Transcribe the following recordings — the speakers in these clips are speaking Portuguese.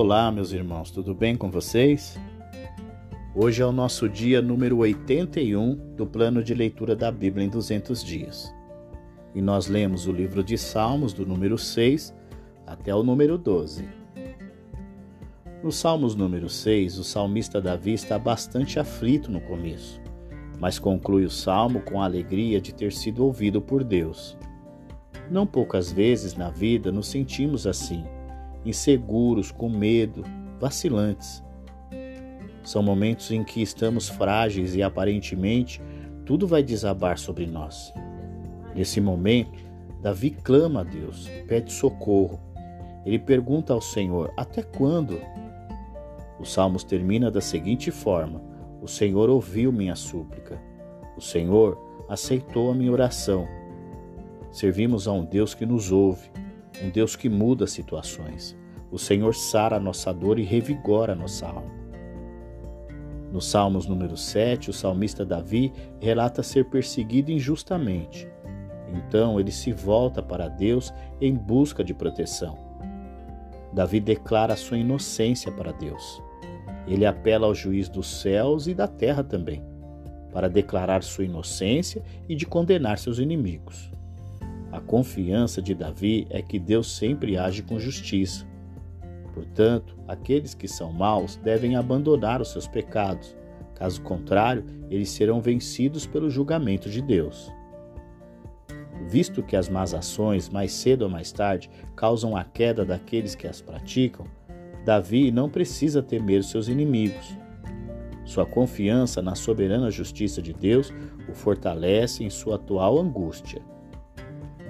Olá, meus irmãos, tudo bem com vocês? Hoje é o nosso dia número 81 do plano de leitura da Bíblia em 200 dias. E nós lemos o livro de Salmos, do número 6 até o número 12. No Salmos número 6, o salmista Davi está bastante aflito no começo, mas conclui o salmo com a alegria de ter sido ouvido por Deus. Não poucas vezes na vida nos sentimos assim, inseguros, com medo, vacilantes. São momentos em que estamos frágeis e aparentemente tudo vai desabar sobre nós. Nesse momento, Davi clama a Deus, pede socorro. Ele pergunta ao Senhor: Até quando? O Salmos termina da seguinte forma: O Senhor ouviu minha súplica. O Senhor aceitou a minha oração. Servimos a um Deus que nos ouve, um Deus que muda situações. O Senhor sara a nossa dor e revigora a nossa alma. No Salmos número 7, o salmista Davi relata ser perseguido injustamente. Então ele se volta para Deus em busca de proteção. Davi declara sua inocência para Deus. Ele apela ao juiz dos céus e da terra também, para declarar sua inocência e de condenar seus inimigos. A confiança de Davi é que Deus sempre age com justiça. Portanto, aqueles que são maus devem abandonar os seus pecados, caso contrário, eles serão vencidos pelo julgamento de Deus. Visto que as más ações, mais cedo ou mais tarde, causam a queda daqueles que as praticam, Davi não precisa temer seus inimigos. Sua confiança na soberana justiça de Deus o fortalece em sua atual angústia.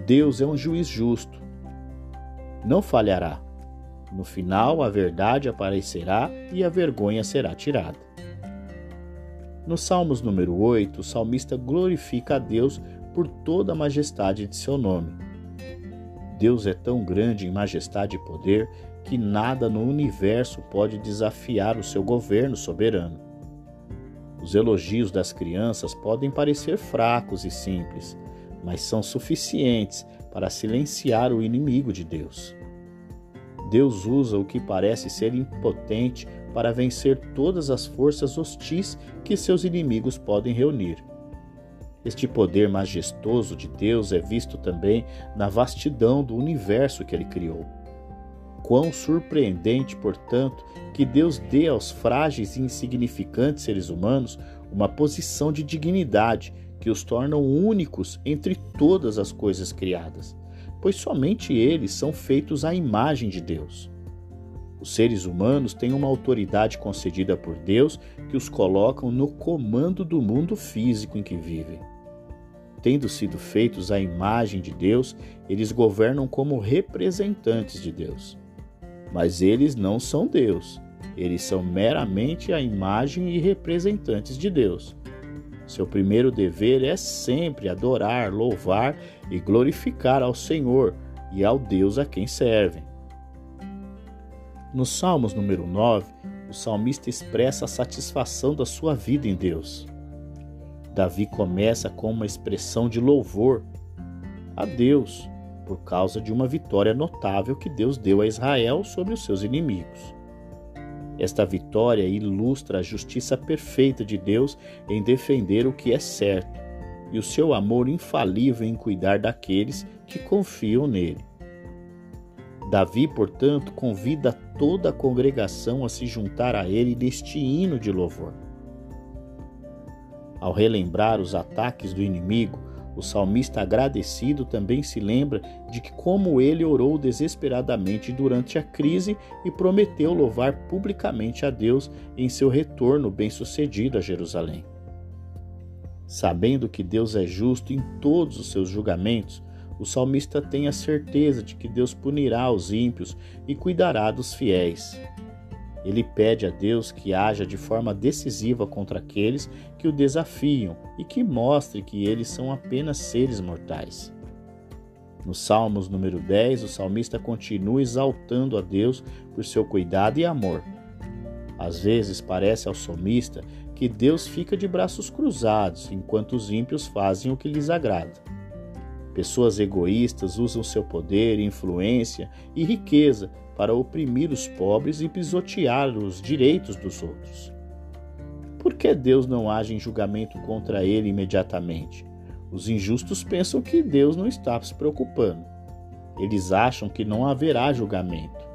Deus é um juiz justo. Não falhará. No final, a verdade aparecerá e a vergonha será tirada. No Salmos número 8, o salmista glorifica a Deus por toda a majestade de seu nome. Deus é tão grande em majestade e poder que nada no universo pode desafiar o seu governo soberano. Os elogios das crianças podem parecer fracos e simples, mas são suficientes para silenciar o inimigo de Deus. Deus usa o que parece ser impotente para vencer todas as forças hostis que seus inimigos podem reunir. Este poder majestoso de Deus é visto também na vastidão do universo que ele criou. Quão surpreendente, portanto, que Deus dê aos frágeis e insignificantes seres humanos uma posição de dignidade que os tornam únicos entre todas as coisas criadas, pois somente eles são feitos à imagem de Deus. Os seres humanos têm uma autoridade concedida por Deus que os colocam no comando do mundo físico em que vivem. Tendo sido feitos à imagem de Deus, eles governam como representantes de Deus. Mas eles não são Deus, eles são meramente a imagem e representantes de Deus. Seu primeiro dever é sempre adorar, louvar e glorificar ao Senhor e ao Deus a quem servem. No Salmos número 9, o salmista expressa a satisfação da sua vida em Deus. Davi começa com uma expressão de louvor a Deus por causa de uma vitória notável que Deus deu a Israel sobre os seus inimigos. Esta vitória ilustra a justiça perfeita de Deus em defender o que é certo e o seu amor infalível em cuidar daqueles que confiam nele. Davi, portanto, convida toda a congregação a se juntar a ele neste hino de louvor. Ao relembrar os ataques do inimigo, o salmista agradecido também se lembra de que como ele orou desesperadamente durante a crise e prometeu louvar publicamente a Deus em seu retorno bem-sucedido a Jerusalém. Sabendo que Deus é justo em todos os seus julgamentos, o salmista tem a certeza de que Deus punirá os ímpios e cuidará dos fiéis. Ele pede a Deus que haja de forma decisiva contra aqueles que o desafiam e que mostre que eles são apenas seres mortais. No Salmos número 10, o salmista continua exaltando a Deus por seu cuidado e amor. Às vezes parece ao salmista que Deus fica de braços cruzados enquanto os ímpios fazem o que lhes agrada. Pessoas egoístas usam seu poder, influência e riqueza para oprimir os pobres e pisotear os direitos dos outros. Por que Deus não age em julgamento contra ele imediatamente? Os injustos pensam que Deus não está se preocupando. Eles acham que não haverá julgamento.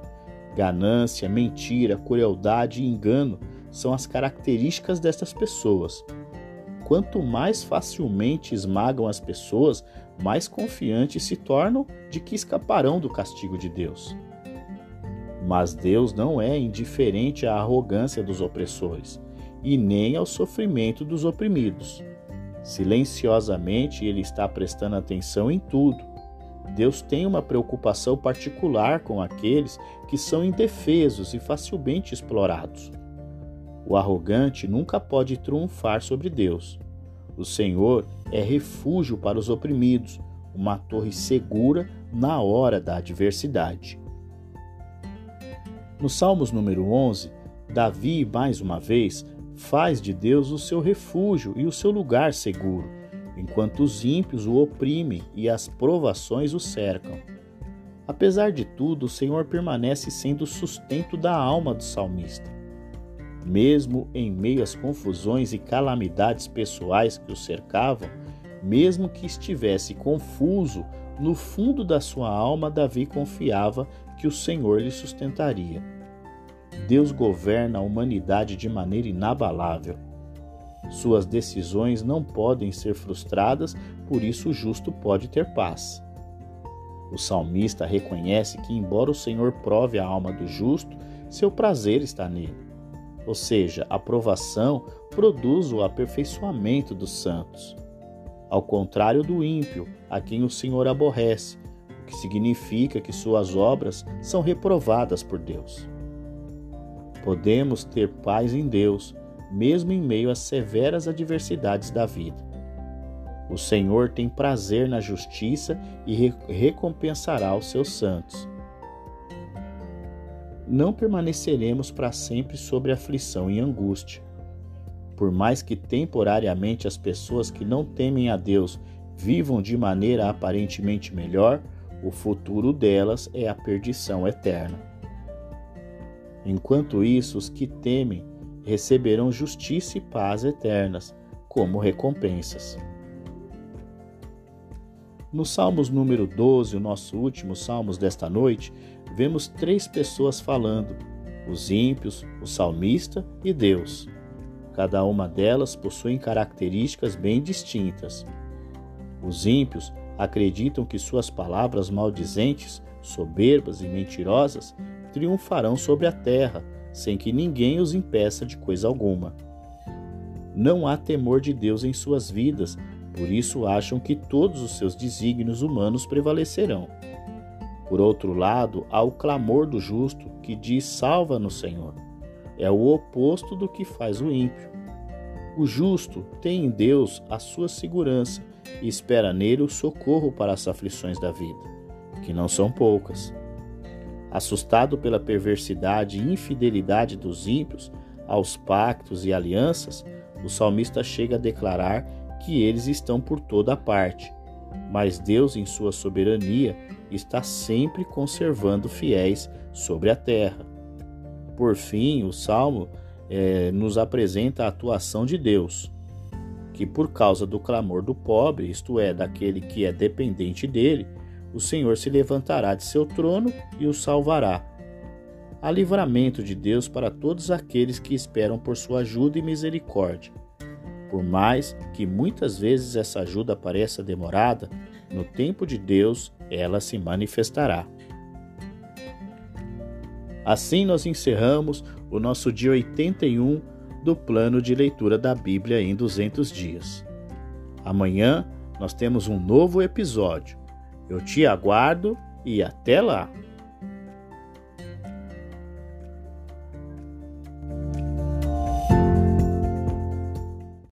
Ganância, mentira, crueldade e engano são as características destas pessoas. Quanto mais facilmente esmagam as pessoas, mais confiantes se tornam de que escaparão do castigo de Deus. Mas Deus não é indiferente à arrogância dos opressores e nem ao sofrimento dos oprimidos. Silenciosamente, Ele está prestando atenção em tudo. Deus tem uma preocupação particular com aqueles que são indefesos e facilmente explorados. O arrogante nunca pode triunfar sobre Deus. O Senhor é refúgio para os oprimidos, uma torre segura na hora da adversidade. No Salmos número 11, Davi, mais uma vez, faz de Deus o seu refúgio e o seu lugar seguro, enquanto os ímpios o oprimem e as provações o cercam. Apesar de tudo, o Senhor permanece sendo o sustento da alma do salmista. Mesmo em meio às confusões e calamidades pessoais que o cercavam, mesmo que estivesse confuso, no fundo da sua alma, Davi confiava que o Senhor lhe sustentaria. Deus governa a humanidade de maneira inabalável. Suas decisões não podem ser frustradas, por isso o justo pode ter paz. O salmista reconhece que, embora o Senhor prove a alma do justo, seu prazer está nele. Ou seja, a provação produz o aperfeiçoamento dos santos. Ao contrário do ímpio, a quem o Senhor aborrece, o que significa que suas obras são reprovadas por Deus. Podemos ter paz em Deus, mesmo em meio às severas adversidades da vida. O Senhor tem prazer na justiça e recompensará os seus santos. Não permaneceremos para sempre sobre aflição e angústia. Por mais que temporariamente as pessoas que não temem a Deus vivam de maneira aparentemente melhor, o futuro delas é a perdição eterna. Enquanto isso, os que temem receberão justiça e paz eternas como recompensas. No Salmos número 12, o nosso último Salmos desta noite, vemos três pessoas falando: os ímpios, o salmista e Deus. Cada uma delas possui características bem distintas. Os ímpios acreditam que suas palavras maldizentes, soberbas e mentirosas triunfarão sobre a terra, sem que ninguém os impeça de coisa alguma. Não há temor de Deus em suas vidas, por isso acham que todos os seus desígnios humanos prevalecerão. Por outro lado, há o clamor do justo que diz: Salva no Senhor. É o oposto do que faz o ímpio. O justo tem em Deus a sua segurança e espera nele o socorro para as aflições da vida, que não são poucas. Assustado pela perversidade e infidelidade dos ímpios aos pactos e alianças, o salmista chega a declarar que eles estão por toda parte, mas Deus, em sua soberania, está sempre conservando fiéis sobre a terra. Por fim, o salmo é, nos apresenta a atuação de Deus, que por causa do clamor do pobre, isto é, daquele que é dependente dele, o Senhor se levantará de seu trono e o salvará. Há livramento de Deus para todos aqueles que esperam por sua ajuda e misericórdia. Por mais que muitas vezes essa ajuda pareça demorada, no tempo de Deus ela se manifestará. Assim nós encerramos o nosso dia 81 do plano de leitura da Bíblia em 200 dias. Amanhã nós temos um novo episódio eu te aguardo e até lá!